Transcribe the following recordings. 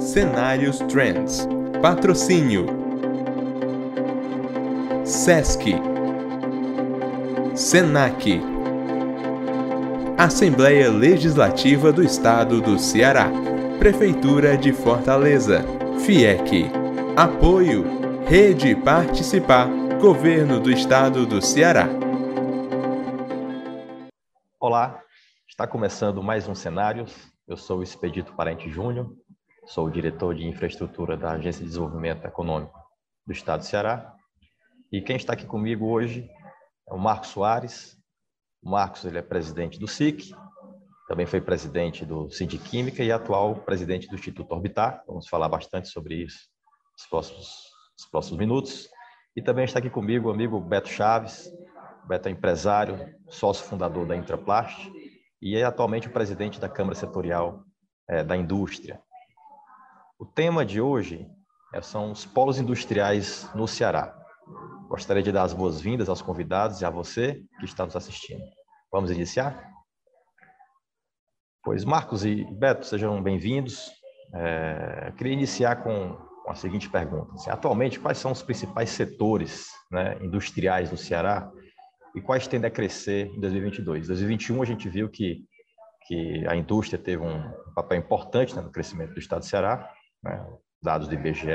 Cenários Trends. Patrocínio. SESC. SENAC. Assembleia Legislativa do Estado do Ceará. Prefeitura de Fortaleza. FIEC. Apoio. Rede Participar. Governo do Estado do Ceará. Olá, está começando mais um Cenários. Eu sou o Expedito Parente Júnior, sou o diretor de infraestrutura da Agência de Desenvolvimento Econômico do Estado do Ceará. E quem está aqui comigo hoje é o Marcos Soares. O Marcos ele é presidente do SIC, também foi presidente do Química e atual presidente do Instituto Orbitar. Vamos falar bastante sobre isso nos próximos, nos próximos minutos. E também está aqui comigo o amigo Beto Chaves. O Beto é empresário, sócio fundador da Intraplast e é atualmente o presidente da Câmara Setorial é, da Indústria. O tema de hoje é, são os polos industriais no Ceará. Gostaria de dar as boas-vindas aos convidados e a você que está nos assistindo. Vamos iniciar? Pois, Marcos e Beto, sejam bem-vindos. É, queria iniciar com, com, a seguinte pergunta. Assim, atualmente, quais são os principais setores né, industriais do Ceará e quais tendem a crescer em 2022? Em 2021, a gente viu que, que a indústria teve um papel importante né, no crescimento do estado do Ceará, né? Dados do IBGE,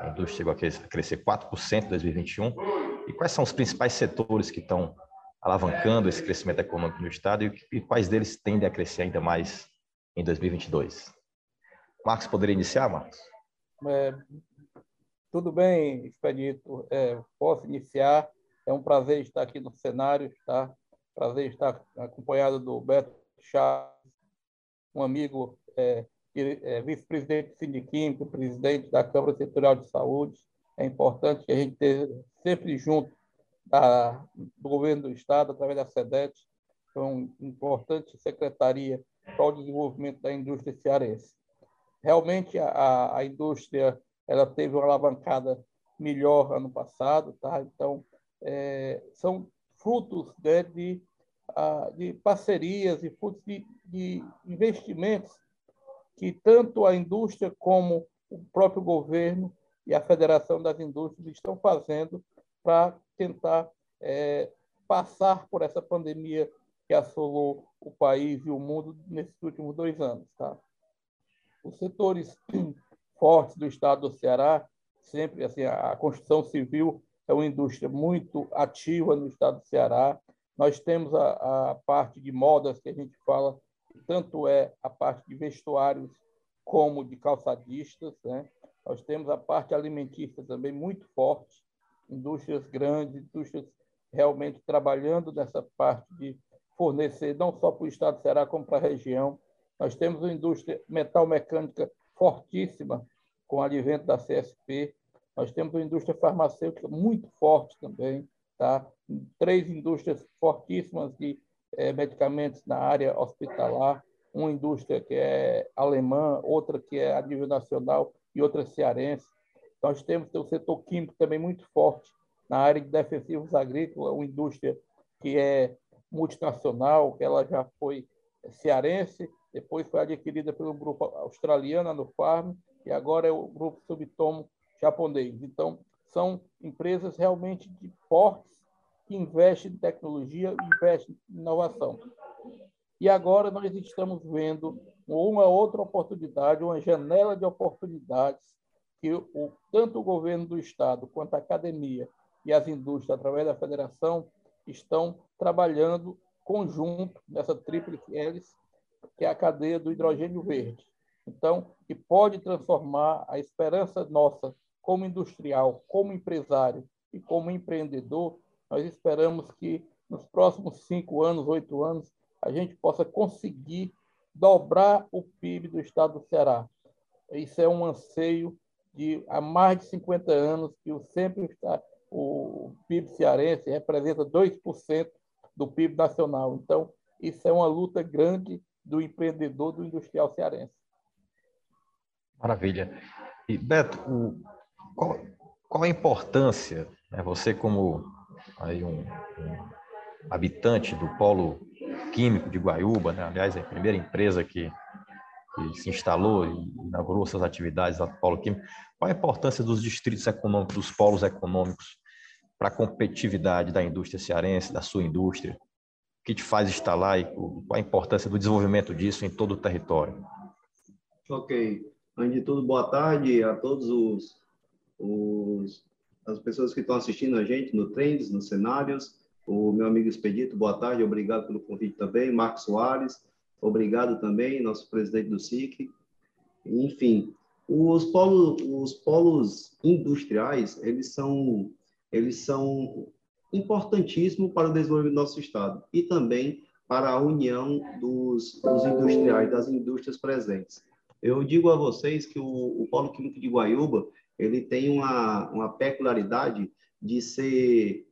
a indústria chegou a crescer 4% em 2021. E quais são os principais setores que estão alavancando esse crescimento econômico no Estado e, quais deles tendem a crescer ainda mais em 2022? Marcos, poderia iniciar, Marcos? É, tudo bem, Expedito. É, posso iniciar. É um prazer estar aqui no cenário, tá? Prazer estar acompanhado do Beto Chaves, um amigo é, vice-presidente do Sindiquímico, presidente da Câmara Setorial de Saúde. É importante que a gente esteja sempre junto da, do governo do Estado, através da SEDET, que é uma importante secretaria para o desenvolvimento da indústria cearense. Realmente, a, a indústria ela teve uma alavancada melhor ano passado, tá? Então, é, são frutos né, de, de parcerias e frutos de, de investimentos que tanto a indústria como o próprio governo e a Federação das Indústrias estão fazendo para tentar é, passar por essa pandemia que assolou o país e o mundo nesses últimos dois anos. Tá? Os setores fortes do estado do Ceará, sempre assim, a construção civil é uma indústria muito ativa no estado do Ceará. Nós temos a, a parte de modas que a gente fala tanto é a parte de vestuários como de calçadistas. Né? Nós temos a parte alimentícia também muito forte, indústrias grandes, indústrias realmente trabalhando nessa parte de fornecer não só para o estado do Ceará, como para a região. Nós temos uma indústria metal mecânica fortíssima, com o advento da CSP. Nós temos uma indústria farmacêutica muito forte também, tá? três indústrias fortíssimas de é, medicamentos na área hospitalar, uma indústria que é alemã, outra que é a nível nacional e outra cearense. Nós temos o setor químico também muito forte na área de defensivos agrícolas, uma indústria que é multinacional, que ela já foi cearense, depois foi adquirida pelo grupo australiano, no Farm, e agora é o grupo Subtomo japonês. Então, são empresas realmente de fortes que investem em tecnologia, investem em inovação. E agora nós estamos vendo uma outra oportunidade, uma janela de oportunidades que o, tanto o governo do Estado quanto a academia e as indústrias, através da federação, estão trabalhando conjunto nessa tríplice hélice, que é a cadeia do hidrogênio verde. Então, que pode transformar a esperança nossa como industrial, como empresário e como empreendedor nós esperamos que nos próximos cinco anos, oito anos, a gente possa conseguir dobrar o PIB do estado do Ceará. Isso é um anseio de há mais de 50 anos que o sempre está o PIB cearense representa 2% do PIB nacional. Então, isso é uma luta grande do empreendedor, do industrial cearense. Maravilha. E, Beto, o, qual, qual a importância, né, você como aí um, um habitante do polo químico de Guaiúba, né? aliás, é a primeira empresa que que se instalou e inaugurou suas atividades lá no Polo Químico, qual a importância dos distritos econômicos, dos polos econômicos para a competitividade da indústria cearense, da sua indústria? O que te faz instalar e qual a importância do desenvolvimento disso em todo o território? Ok. Antes de tudo, boa tarde a todos os, os as pessoas que estão assistindo a gente no Trends, nos cenários. O meu amigo Expedito, boa tarde, obrigado pelo convite também. Marcos Soares, obrigado também, nosso presidente do SIC. Enfim, os polos, os polos industriais, eles são, eles são importantíssimos para o desenvolvimento do nosso Estado e também para a união dos, dos industriais, das indústrias presentes. Eu digo a vocês que o, o Polo Químico de Guaiúba, ele tem uma, uma peculiaridade de ser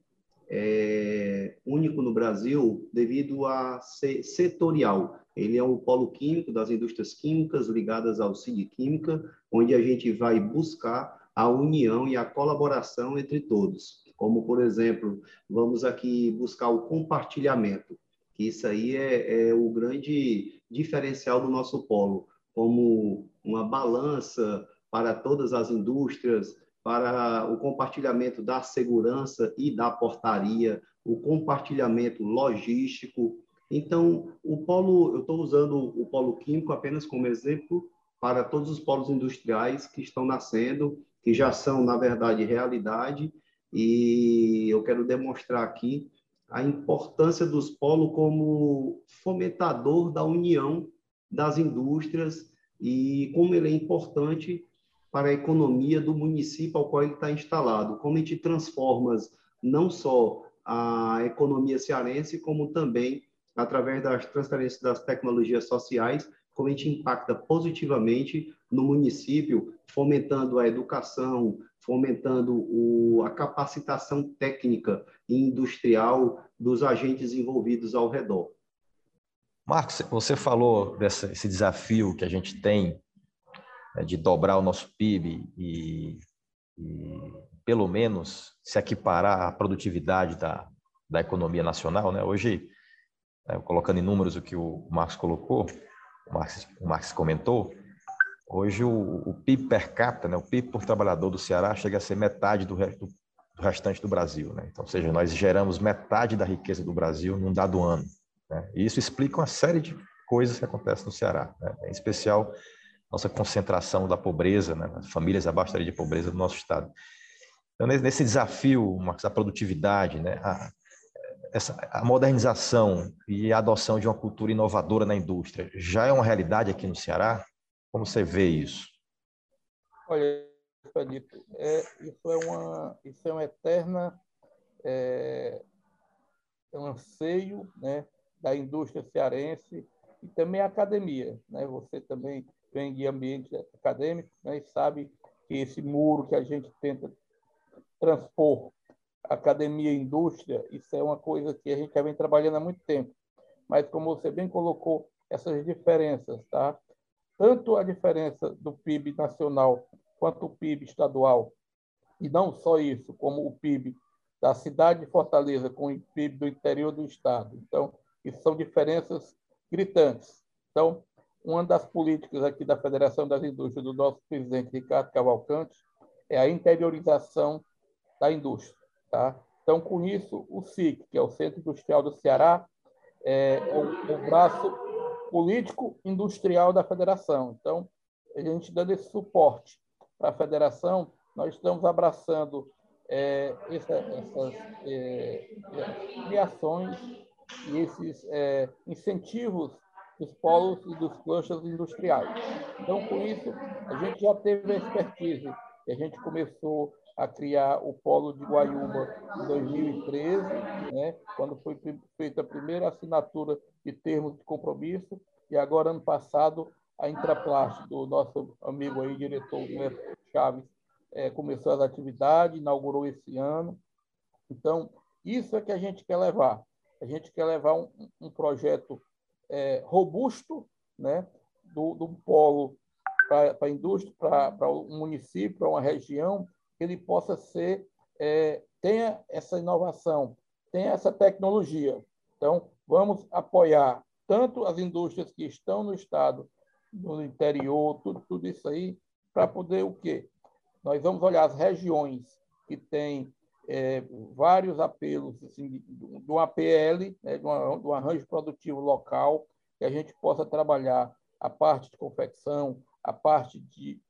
é, único no Brasil devido a ser setorial. Ele é o polo químico das indústrias químicas ligadas ao CIG Química, onde a gente vai buscar a união e a colaboração entre todos. Como, por exemplo, vamos aqui buscar o compartilhamento, que isso aí é, é o grande diferencial do nosso polo, como uma balança para todas as indústrias, para o compartilhamento da segurança e da portaria, o compartilhamento logístico, então, o polo, eu estou usando o polo químico apenas como exemplo para todos os polos industriais que estão nascendo, que já são, na verdade, realidade, e eu quero demonstrar aqui a importância dos polos como fomentador da união das indústrias e como ele é importante para a economia do município ao qual ele está instalado, como a gente transforma não só a economia cearense, como também através das transferências das tecnologias sociais, como a gente impacta positivamente no município, fomentando a educação, fomentando o, a capacitação técnica e industrial dos agentes envolvidos ao redor. Marcos, você falou desse desafio que a gente tem né, de dobrar o nosso PIB e, e, pelo menos se equiparar à produtividade da, da economia nacional. Né? Hoje, né, colocando em números o que o Marcos colocou, o Marcos, o comentou, hoje o, o, PIB per capita, né, o PIB por trabalhador do Ceará chega a ser metade do, do, do restante do Brasil. Né? Então, ou seja, nós geramos metade da riqueza do Brasil num dado ano. Né? E isso explica uma série de coisas que acontecem no Ceará, né? em especial nossa concentração da pobreza, né? famílias abaixo da de pobreza do nosso estado. Então, nesse desafio, Marcos, da produtividade, né? a, essa, a modernização e a adoção de uma cultura inovadora na indústria já é uma realidade aqui no Ceará? Como você vê isso? Olha, Felipe, é, isso, é uma, isso é uma eterna é, é um anseio né, da indústria cearense e também a academia. Né? Você também vem de ambiente acadêmico né, e sabe que esse muro que a gente tenta transpor academia e indústria, isso é uma coisa que a gente já vem trabalhando há muito tempo. Mas, como você bem colocou, essas diferenças, tá? tanto a diferença do PIB nacional quanto o PIB estadual, e não só isso, como o PIB da cidade de Fortaleza com o PIB do interior do estado. Então, isso são diferenças gritantes. Então, uma das políticas aqui da Federação das Indústrias do nosso presidente Ricardo Cavalcante é a interiorização da indústria. Tá? Então, com isso, o SIC, que é o Centro Industrial do Ceará, é o, o braço político-industrial da federação. Então, a gente dando esse suporte para a federação, nós estamos abraçando é, essa, essas é, criações e esses é, incentivos dos polos e dos clusters industriais. Então, com isso, a gente já teve a expertise e a gente começou a criar o Polo de Guaiúba em 2013, né, quando foi feita a primeira assinatura de termos de compromisso, e agora, ano passado, a Intraplast, do nosso amigo aí, diretor Neto Chaves, é, começou as atividades, inaugurou esse ano. Então, isso é que a gente quer levar. A gente quer levar um, um projeto é, robusto né, do, do polo para a indústria, para um município, para uma região, que ele possa ser, é, tenha essa inovação, tenha essa tecnologia. Então, vamos apoiar tanto as indústrias que estão no Estado no interior, tudo, tudo isso aí, para poder o quê? Nós vamos olhar as regiões que têm é, vários apelos assim, de um APL, né, de, uma, de um arranjo produtivo local, que a gente possa trabalhar a parte de confecção, a parte de,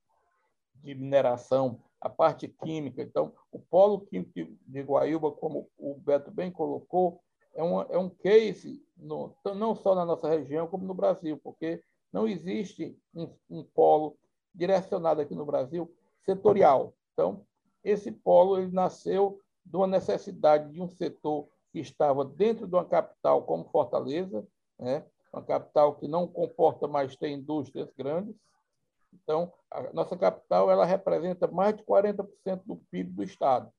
de mineração, a parte química. Então, o polo químico de Guaíba, como o Beto bem colocou, é, um é um case no, não só na nossa região, como no Brasil, porque não existe um, um polo direcionado aqui no Brasil setorial. Então, esse polo ele nasceu de uma necessidade de um setor que estava dentro de uma capital como Fortaleza, né? uma capital que não comporta mais ter indústrias grandes. Então, a nossa capital ela representa mais de 40% do PIB do Estado.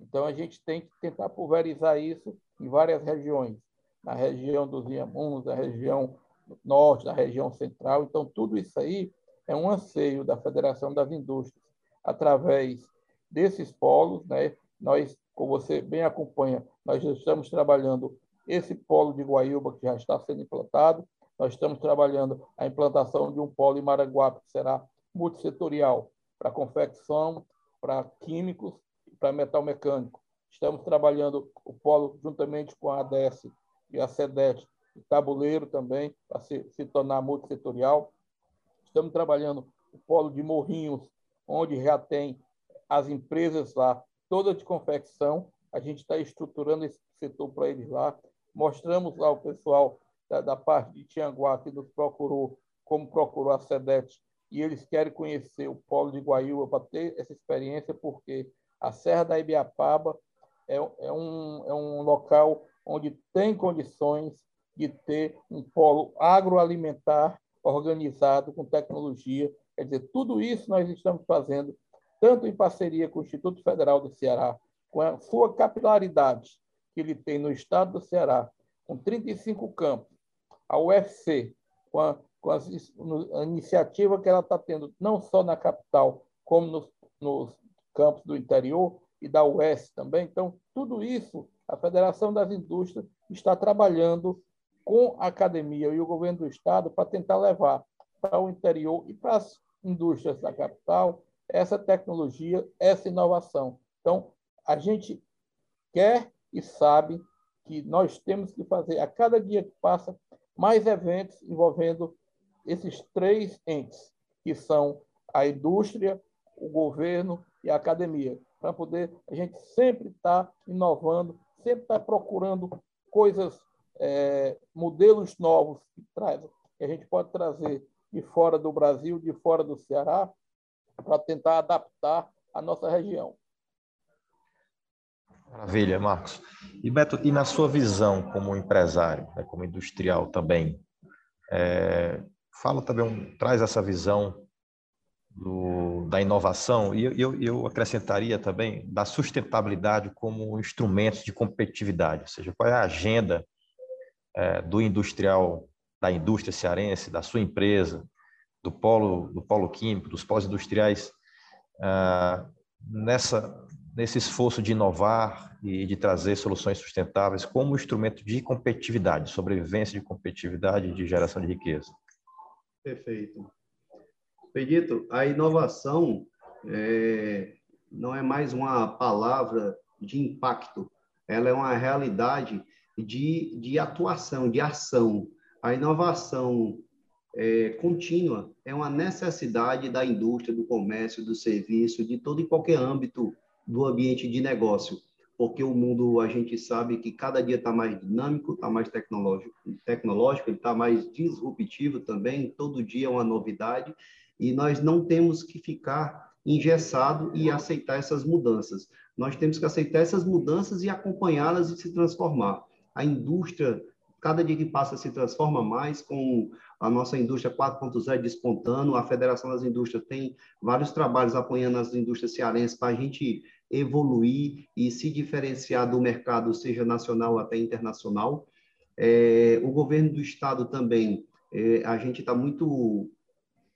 Então, a gente tem que tentar pulverizar isso em várias regiões, na região dos Iamuns, na região norte, na região central. Então, tudo isso aí é um anseio da Federação das Indústrias, através desses polos. Né? Nós, como você bem acompanha, nós estamos trabalhando esse polo de Guaíba, que já está sendo implantado. Nós estamos trabalhando a implantação de um polo em Maranguape, que será multissetorial, para confecção, para químicos e para metal mecânico. Estamos trabalhando o polo juntamente com a ADS e a SEDET, e tabuleiro também, para se, se tornar multissetorial. Estamos trabalhando o polo de Morrinhos, onde já tem as empresas lá, todas de confecção. A gente está estruturando esse setor para eles lá. Mostramos lá o pessoal da, da parte de Tianguá que nos procurou, como procurou a SEDET, e eles querem conhecer o polo de Guaíba para ter essa experiência, porque a Serra da Ibiapaba é, é, um, é um local onde tem condições de ter um polo agroalimentar organizado com tecnologia. Quer dizer, tudo isso nós estamos fazendo, tanto em parceria com o Instituto Federal do Ceará, com a sua capilaridade que ele tem no estado do Ceará, com 35 campos, a UFC, com a, com a, iniciativa que ela está tendo, não só na capital, como nos, nos campos do interior e da UES também. Então, tudo isso, a Federação das Indústrias está trabalhando com a academia e o governo do estado para tentar levar para o interior e para as indústrias da capital essa tecnologia, essa inovação. Então, a gente quer e sabe que nós temos que fazer, a cada dia que passa, mais eventos envolvendo esses três entes, que são a indústria, o governo e a academia, para poder a gente sempre estar tá inovando, sempre estar tá procurando coisas é, modelos novos que, traz, que a gente pode trazer de fora do Brasil, de fora do Ceará, para tentar adaptar a nossa região. Maravilha, Marcos. E Beto, e na sua visão como empresário, né, como industrial também, é, fala também, um, traz essa visão do, da inovação e eu, eu acrescentaria também da sustentabilidade como instrumento de competitividade, ou seja, qual é a agenda é, do industrial, da indústria cearense, da sua empresa, do polo, do polo químico, dos pós-industriais, ah, nessa nesse esforço de inovar e de trazer soluções sustentáveis como instrumento de competitividade, sobrevivência de competitividade e de geração de riqueza. Perfeito. Pedito, a inovação é, não é mais uma palavra de impacto, ela é uma realidade de, de atuação, de ação. A inovação é, contínua. É uma necessidade da indústria, do comércio, do serviço, de todo e qualquer âmbito do ambiente de negócio, porque o mundo, a gente sabe que cada dia está mais dinâmico, está mais tecnológico, tecnológico está mais disruptivo também, todo dia é uma novidade, e nós não temos que ficar engessado e aceitar essas mudanças. Nós temos que aceitar essas mudanças e acompanhá-las e se transformar. A indústria, cada dia que passa, se transforma mais, com a nossa indústria 4.0 despontando, a Federação das Indústrias tem vários trabalhos apoiando as indústrias cearenses para a gente evoluir e se diferenciar do mercado, seja nacional até internacional. É, o governo do estado também, é, a gente está muito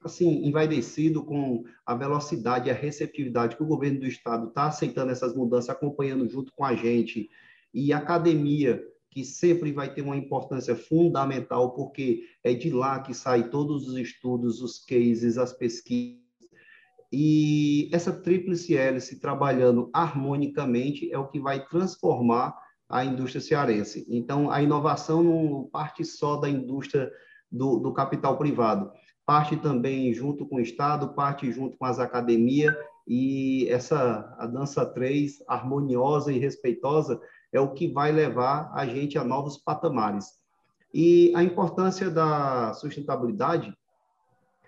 assim envaidecido com a velocidade e a receptividade que o governo do estado está aceitando essas mudanças, acompanhando junto com a gente e a academia que sempre vai ter uma importância fundamental, porque é de lá que saem todos os estudos, os cases, as pesquisas. E essa tríplice hélice trabalhando harmonicamente é o que vai transformar a indústria cearense. Então, a inovação não parte só da indústria do, do capital privado, parte também junto com o Estado, parte junto com as academias, e essa a dança 3, harmoniosa e respeitosa, é o que vai levar a gente a novos patamares. E a importância da sustentabilidade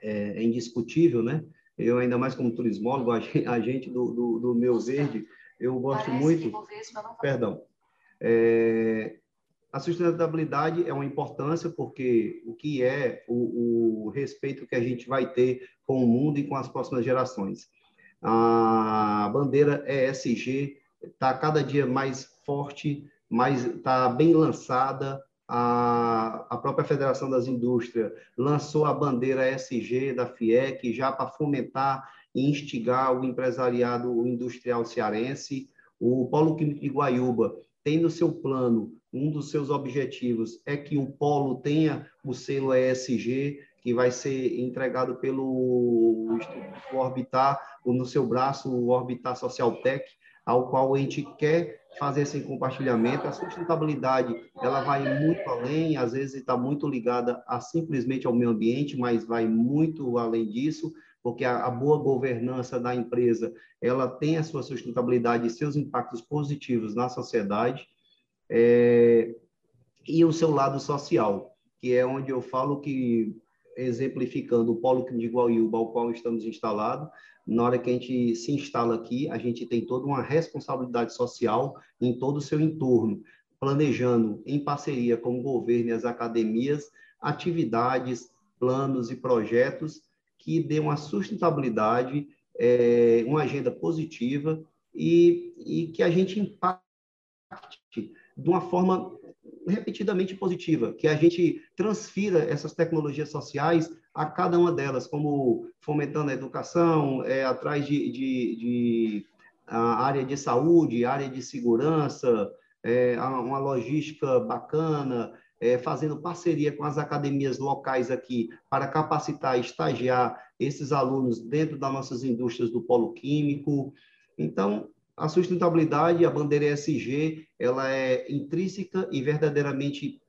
é, é indiscutível, né? Eu, ainda mais como turismólogo, a gente do, do, do meu verde, eu gosto Parece muito. Perdão. É, a sustentabilidade é uma importância porque o que é o, o, respeito que a gente vai ter com o mundo e com as próximas gerações. A bandeira ESG está cada dia mais forte, mais está bem lançada. A, a própria Federação das Indústrias lançou a bandeira ESG da FIEC já para fomentar e instigar o empresariado industrial cearense. O Polo Químico de Guaiúba tem no seu plano, um dos seus objetivos é que o polo tenha o selo ESG, que vai ser entregado pelo Instituto Orbitar, no seu braço, o Orbitar Social Tech, ao qual a gente quer fazer esse compartilhamento. A sustentabilidade, ela vai muito além, às vezes está muito ligada a simplesmente ao meio ambiente, mas vai muito além disso, porque a, a boa governança da empresa, ela tem a sua sustentabilidade e seus impactos positivos na sociedade, é, e o seu lado social, que é onde eu falo que, exemplificando o Polo de Guaiúba, ao qual estamos instalados, na hora que a gente se instala aqui, a gente tem toda uma responsabilidade social em todo o seu entorno, planejando, em parceria com o governo e as academias, atividades, planos e projetos que dê uma sustentabilidade, é, uma agenda positiva e, e que a gente impacte de uma forma repetidamente positiva, que a gente transfira essas tecnologias sociais a cada uma delas, como fomentando a educação, é, atrás de, de, de área de saúde, área de segurança, é, uma logística bacana, é, fazendo parceria com as academias locais aqui para capacitar e estagiar esses alunos dentro das nossas indústrias do polo químico. Então, a sustentabilidade, a bandeira ESG, ela é intrínseca e verdadeiramente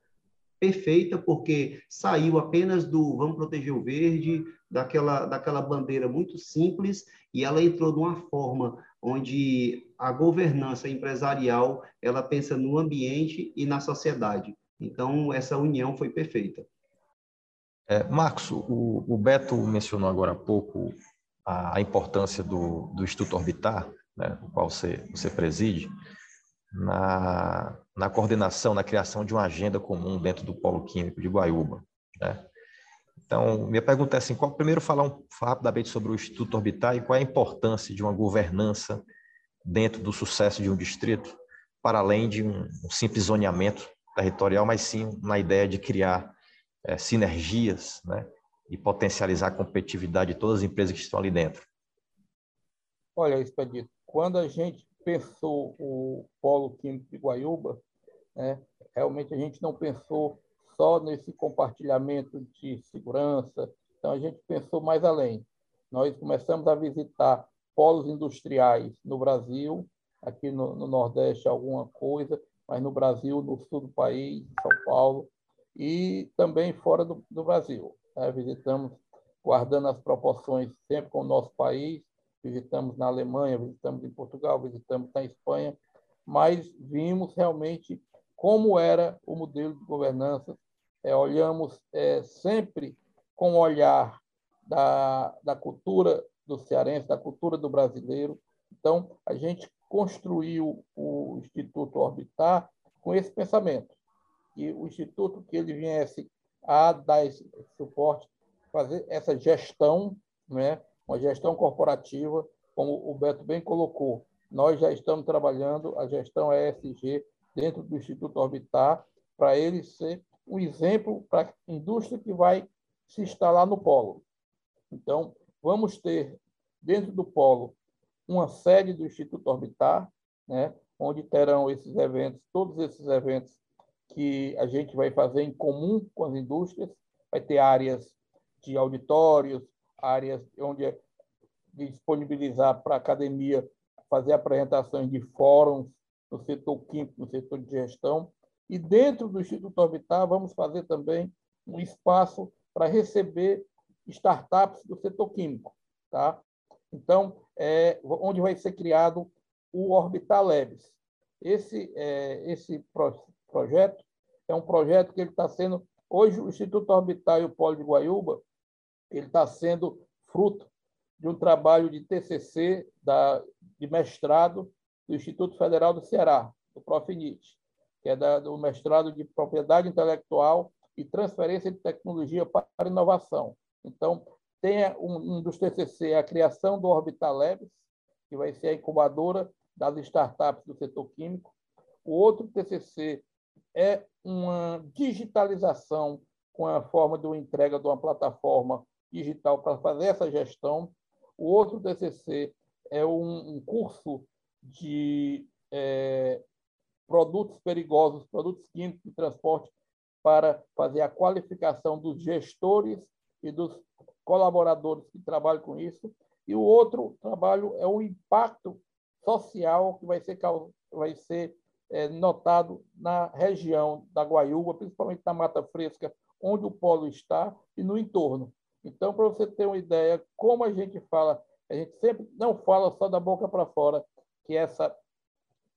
perfeita, porque saiu apenas do vamos proteger o verde, daquela, daquela bandeira muito simples, e ela entrou de uma forma onde a governança empresarial, ela pensa no ambiente e na sociedade. Então, essa união foi perfeita. É, Marcos, o, o, Beto mencionou agora há pouco a, a importância do, do, Instituto Orbitar, né, o qual você, você preside, na, na, coordenação, na criação de uma agenda comum dentro do Polo Químico de Guaiúba. Né? Então, minha pergunta é assim, qual, primeiro falar um, rapidamente sobre o Instituto Orbitar e qual é a importância de uma governança dentro do sucesso de um distrito, para além de um, um simples zoneamento territorial, mas sim na ideia de criar é, sinergias né, e potencializar a competitividade de todas as empresas que estão ali dentro. Olha, Expedito, quando a gente pensou o Polo Químico de Guaiúba, né, realmente a gente não pensou só nesse compartilhamento de segurança, então a gente pensou mais além. Nós começamos a visitar polos industriais no Brasil, aqui no, no Nordeste alguma coisa, mas no Brasil, no sul do país, São Paulo, e também fora do, do Brasil. Né? Visitamos, guardando as proporções sempre com o nosso país, visitamos na Alemanha, visitamos em Portugal, visitamos na Espanha, mas vimos realmente como era o modelo de governança. É, olhamos é, sempre com o olhar da, da cultura do cearense, da cultura do brasileiro. Então, a gente construiu o Instituto Orbitar com esse pensamento, que o Instituto que ele viesse a dar esse suporte, fazer essa gestão, né, uma gestão corporativa, como o Beto bem colocou, nós já estamos trabalhando a gestão ESG dentro do Instituto Orbitar, para ele ser um exemplo para a indústria que vai se instalar no polo. Então, vamos ter dentro do polo uma sede do Instituto Orbitar, né, onde terão esses eventos, todos esses eventos que a gente vai fazer em comum com as indústrias, vai ter áreas de auditórios, áreas onde é disponibilizar para a academia fazer apresentações de fóruns no setor químico, no setor de gestão. E dentro do Instituto Orbitar, vamos fazer também um espaço para receber startups do setor químico. Tá? Então, é, onde vai ser criado o Orbital Labs. Esse, é, esse pro, projeto é um projeto que ele está sendo hoje o Instituto Orbital e o Polo de Guaiúba ele está sendo fruto de um trabalho de TCC da, de mestrado do Instituto Federal do Ceará, do Profinit, que é da, do mestrado de Propriedade Intelectual e Transferência de Tecnologia para Inovação. Então, tem um, um dos TCC a criação do Orbital Labs, que vai ser a incubadora das startups do setor químico. O outro TCC é uma digitalização com a forma de uma entrega de uma plataforma digital para fazer essa gestão. O outro TCC é um, um curso de é, produtos perigosos, produtos químicos de transporte para fazer a qualificação dos gestores e dos colaboradores que trabalham com isso. E o outro trabalho é o impacto social que vai ser, vai ser é, notado na região da Guaiúba, principalmente na Mata Fresca, onde o polo está, e no entorno. Então, para você ter uma ideia, como a gente fala, a gente sempre não fala só da boca para fora, que essa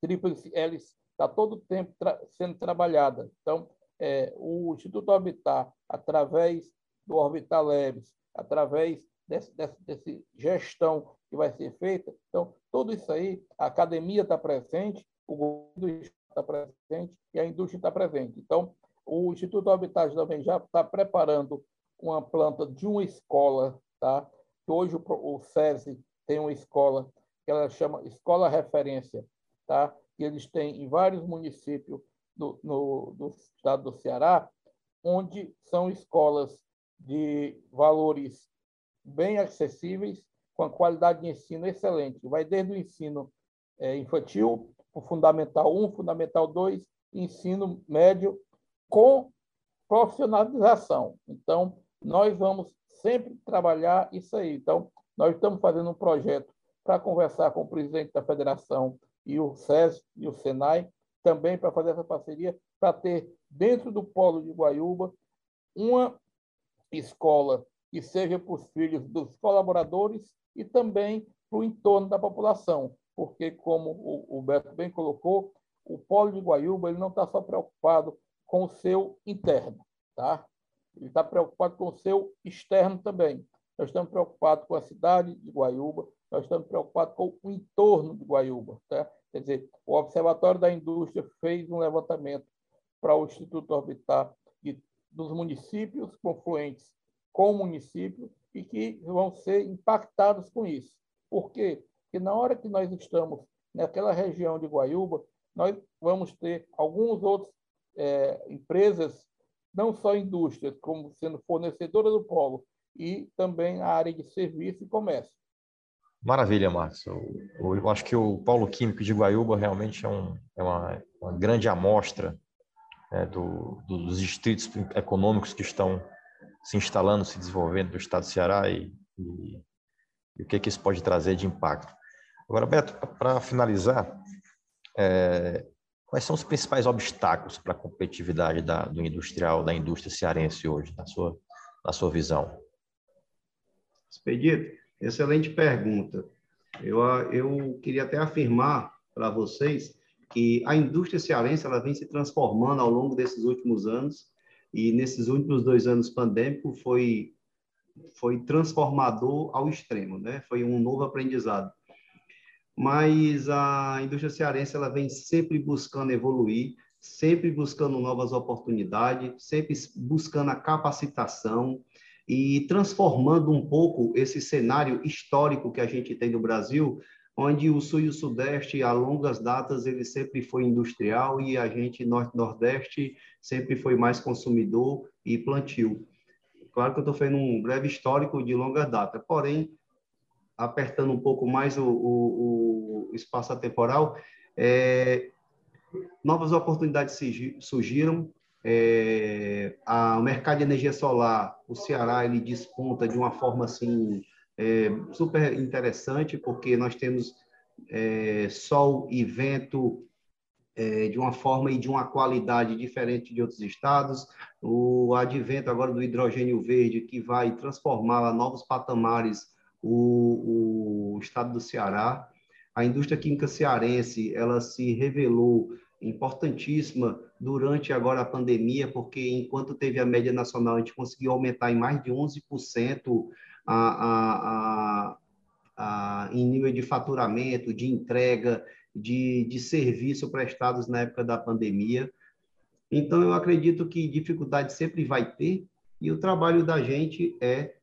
tríplice hélice está todo o tempo tra sendo trabalhada. Então, é, o Instituto Orbitar, através do Orbital Labs, através desse, desse, desse gestão que vai ser feita, então, tudo isso aí, a academia está presente, o governo está presente e a indústria está presente. Então, o Instituto Habitat também já está preparando uma planta de uma escola, tá? Hoje o, o SESI tem uma escola que ela chama Escola Referência, tá? Que eles têm em vários municípios do, no, do estado do Ceará, onde são escolas de valores bem acessíveis, com a qualidade de ensino excelente. Vai desde o ensino é, infantil, o Fundamental 1, Fundamental 2, ensino médio, com profissionalização. Então, nós vamos sempre trabalhar isso aí. Então, nós estamos fazendo um projeto para conversar com o presidente da federação e o SES e o SENAI, também para fazer essa parceria, para ter dentro do polo de Guaiúba uma escola que seja para os filhos dos colaboradores e também para o entorno da população, porque, como o Beto bem colocou, o polo de Guaiúba ele não está só preocupado com o seu interno, tá? Ele está preocupado com o seu externo também. Nós estamos preocupados com a cidade de Guaiúba, nós estamos preocupados com o entorno de Guaiúba. Tá? Quer dizer, o Observatório da Indústria fez um levantamento para o Instituto Orbitar de, dos municípios confluentes com o município e que vão ser impactados com isso. Por quê? Porque na hora que nós estamos naquela região de Guaiúba, nós vamos ter alguns outros é, empresas não só indústrias, como sendo fornecedora do polo, e também a área de serviço e comércio. Maravilha, Marcos. Eu, eu, acho que o polo químico de Guaiúba realmente é, um, é uma, uma, grande amostra né, do, dos distritos econômicos que estão se instalando, se desenvolvendo no estado do Ceará e, e, e o que, que isso pode trazer de impacto. Agora, Beto, para finalizar, é, Quais são os principais obstáculos para a competitividade da, do industrial, da indústria cearense hoje, na sua, na sua visão? Expedito, excelente pergunta. Eu, eu queria até afirmar para vocês que a indústria cearense ela vem se transformando ao longo desses últimos anos e nesses últimos dois anos pandêmicos foi foi transformador ao extremo, né? Foi um novo aprendizado mas a indústria cearense ela vem sempre buscando evoluir, sempre buscando novas oportunidades, sempre buscando a capacitação e transformando um pouco esse cenário histórico que a gente tem no Brasil, onde o Sul e o Sudeste, a longas datas, ele sempre foi industrial e a gente, Norte Nordeste, sempre foi mais consumidor e plantio. Claro que eu estou fazendo um breve histórico de longa data, porém, apertando um pouco mais o, o, o espaço temporal, é, novas oportunidades surgiram. É, a, o mercado de energia solar, o Ceará, ele desponta de uma forma assim é, super interessante, porque nós temos é, sol e vento é, de uma forma e de uma qualidade diferente de outros estados. O advento agora do hidrogênio verde, que vai transformar novos patamares o, o estado do Ceará. A indústria química cearense, ela se revelou importantíssima durante agora a pandemia, porque enquanto teve a média nacional, a gente conseguiu aumentar em mais de 11% a, a, a, a, em nível de faturamento, de entrega, de, de serviço prestados na época da pandemia. Então, eu acredito que dificuldade sempre vai ter, e o trabalho da gente é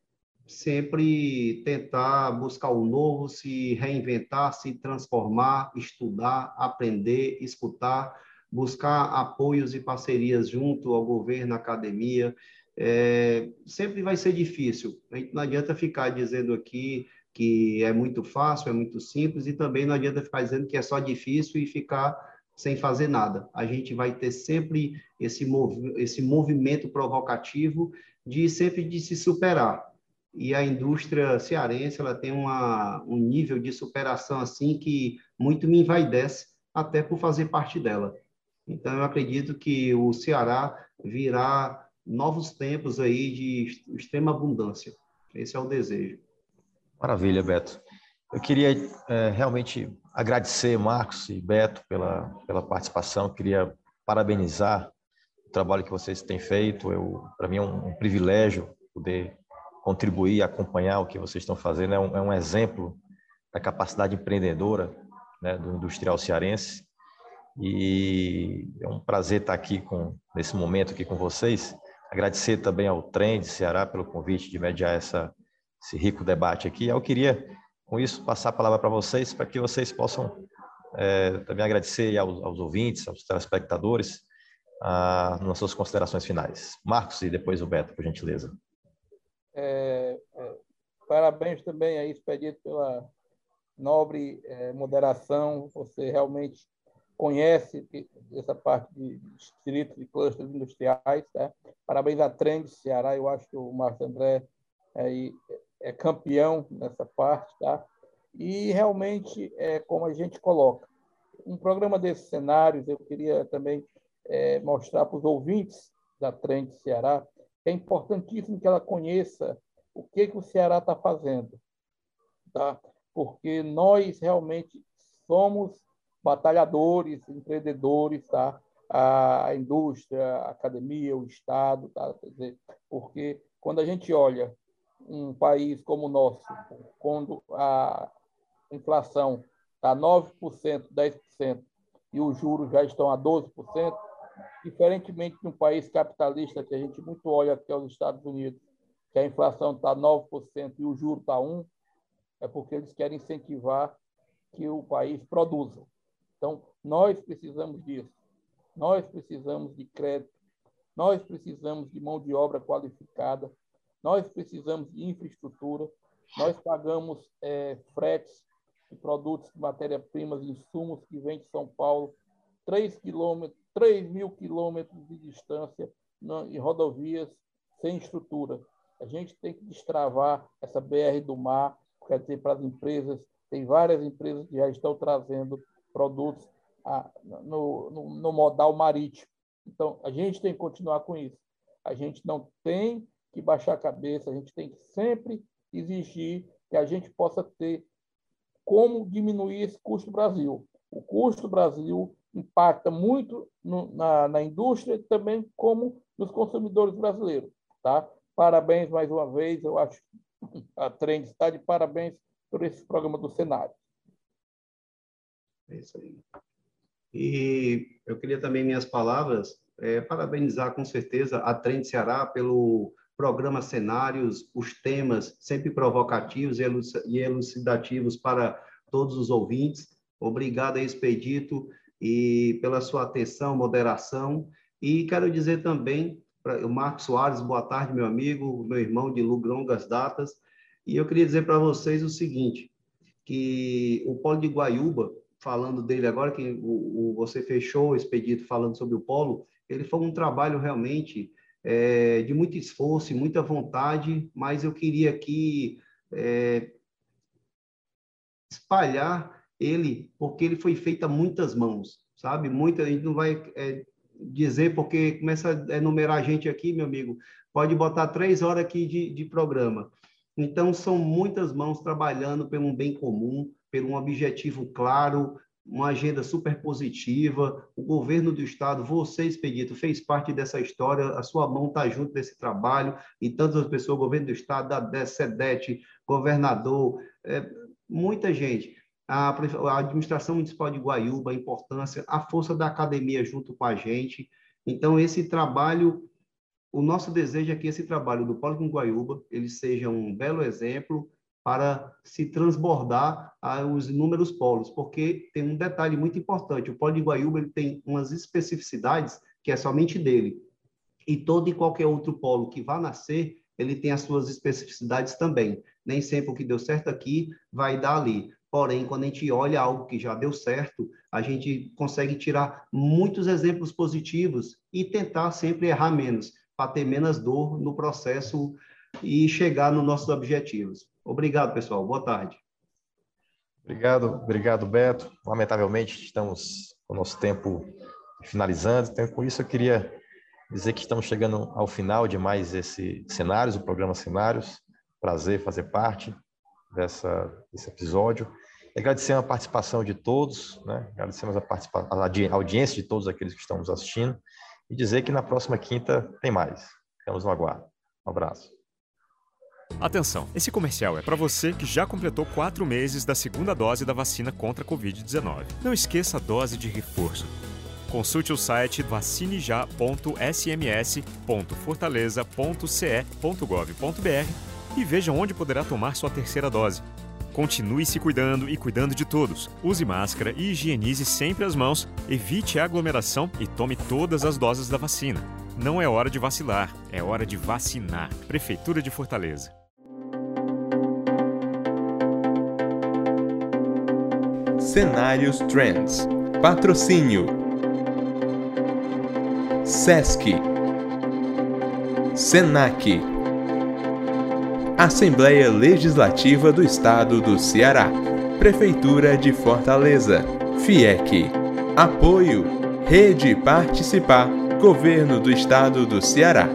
sempre tentar buscar o novo, se reinventar, se transformar, estudar, aprender, escutar, buscar apoios e parcerias junto ao governo, academia. É, sempre vai ser difícil. Não adianta ficar dizendo aqui que é muito fácil, é muito simples, e também não adianta ficar dizendo que é só difícil e ficar sem fazer nada. A gente vai ter sempre esse, esse movimento provocativo de sempre de se superar. E a indústria cearense ela tem uma, um nível de superação assim que muito me envaidece, até por fazer parte dela. Então, eu acredito que o Ceará virá novos tempos aí de extrema abundância. Esse é o desejo. Maravilha, Beto. Eu queria é, realmente agradecer Marcos e Beto pela, pela participação. queria parabenizar o trabalho que vocês têm feito. Para mim é um, um, privilégio poder contribuir, acompanhar o que vocês estão fazendo. É um, é um exemplo da capacidade empreendedora né, do industrial cearense. E é um prazer estar aqui com, nesse momento aqui com vocês. Agradecer também ao Trem de Ceará pelo convite de mediar essa esse rico debate aqui. Eu queria, com isso, passar a palavra para vocês, para que vocês possam é, também agradecer aos, aos, ouvintes, aos telespectadores, a, nas suas considerações finais. Marcos e depois o Beto, por gentileza. É, é, parabéns também aí, Expedito, pela nobre é, moderação. Você realmente conhece essa parte de distritos e clusters industriais. Tá? Parabéns à Trend Ceará. Eu acho que o Márcio André aí é campeão nessa parte, tá? E realmente é como a gente coloca. Um programa desses cenários, eu queria também é, mostrar para os ouvintes da Trend Ceará é importantíssimo que ela conheça o que, que o Ceará está fazendo, tá? Porque nós realmente somos batalhadores, empreendedores, tá? A indústria, a academia, o Estado, tá? Dizer, porque quando a gente olha um país como o nosso, quando a inflação está 9%, 10%, e os juros já estão a 12%, diferentemente de um país capitalista que a gente muito olha aqui aos Estados Unidos, que a inflação está 9% e o juro está 1%, é porque eles querem incentivar que o país produza. Então, nós precisamos disso. Nós precisamos de crédito, nós precisamos de mão de obra qualificada, nós precisamos de infraestrutura, nós pagamos é, fretes de produtos, de matéria-primas, insumos que vêm de São Paulo, 3, quilômetros, 3 mil quilômetros de distância em rodovias sem estrutura. A gente tem que destravar essa BR do mar, quer dizer, para as empresas, tem várias empresas que já estão trazendo produtos a, no, no, no modal marítimo. Então, a gente tem que continuar com isso. A gente não tem que baixar a cabeça, a gente tem que sempre exigir que a gente possa ter como diminuir esse custo do Brasil. O custo do Brasil impacta muito no, na, na indústria também como nos consumidores brasileiros. Tá? Parabéns mais uma vez, eu acho que a Trend está de parabéns por esse programa do cenário. É isso aí. E eu queria também minhas palavras é, parabenizar com certeza a Trend Ceará pelo programa cenários, os temas sempre provocativos e elucidativos para todos os ouvintes. Obrigado, Expedito, e pela sua atenção, moderação. E quero dizer também para o Marcos Soares, boa tarde, meu amigo, meu irmão de longas datas. E eu queria dizer para vocês o seguinte, que o Polo de Guaiúba, falando dele agora, que o, o, você fechou o expedito falando sobre o polo, ele foi um trabalho realmente é, de muito esforço e muita vontade, mas eu queria aqui é, espalhar ele, porque ele foi feito a muitas mãos, sabe? Muita, a gente não vai é, dizer, porque começa a enumerar a gente aqui, meu amigo, pode botar três horas aqui de, de programa. Então, são muitas mãos trabalhando pelo um bem comum, por um objetivo claro, uma agenda super positiva. O governo do estado, você, Expedito, fez parte dessa história, a sua mão está junto desse trabalho, e tantas pessoas, governo do estado, da SEDET, governador, é, muita gente. A, administração municipal de Guaiúba, a importância, a força da academia junto com a gente. Então, esse trabalho, o nosso desejo é que esse trabalho do Polo Guaiúba, ele seja um belo exemplo para se transbordar aos inúmeros polos, porque tem um detalhe muito importante, o polo de Guaiúba ele tem umas especificidades que é somente dele, e todo e qualquer outro polo que vá nascer, ele tem as suas especificidades também. Nem sempre o que deu certo aqui vai dar ali. Porém, quando a gente olha algo que já deu certo, a gente consegue tirar muitos exemplos positivos e tentar sempre errar menos, para ter menos dor no processo e chegar nos nossos objetivos. Obrigado, pessoal. Boa tarde. Obrigado, obrigado, Beto. Lamentavelmente, estamos com o nosso tempo finalizando. Então, com isso, eu queria dizer que estamos chegando ao final de mais esse Cenários, o programa Cenários. Prazer fazer parte dessa, desse episódio. E agradecer a participação de todos, né? agradecemos a, participa a audiência de todos aqueles que estão nos assistindo e dizer que na próxima quinta tem mais. Ficamos no aguardo. Um abraço. Atenção, esse comercial é para você que já completou quatro meses da segunda dose da vacina contra a Covid-19. Não esqueça a dose de reforço. Consulte o site vacinejá.sms.fortaleza.ce.gov.br e veja onde poderá tomar sua terceira dose. Continue se cuidando e cuidando de todos. Use máscara e higienize sempre as mãos, evite aglomeração e tome todas as doses da vacina. Não é hora de vacilar, é hora de vacinar. Prefeitura de Fortaleza. Cenários Trends. Patrocínio. SESC. SENAC. Assembleia Legislativa do Estado do Ceará. Prefeitura de Fortaleza. FIEC. Apoio. Rede Participar. Governo do Estado do Ceará.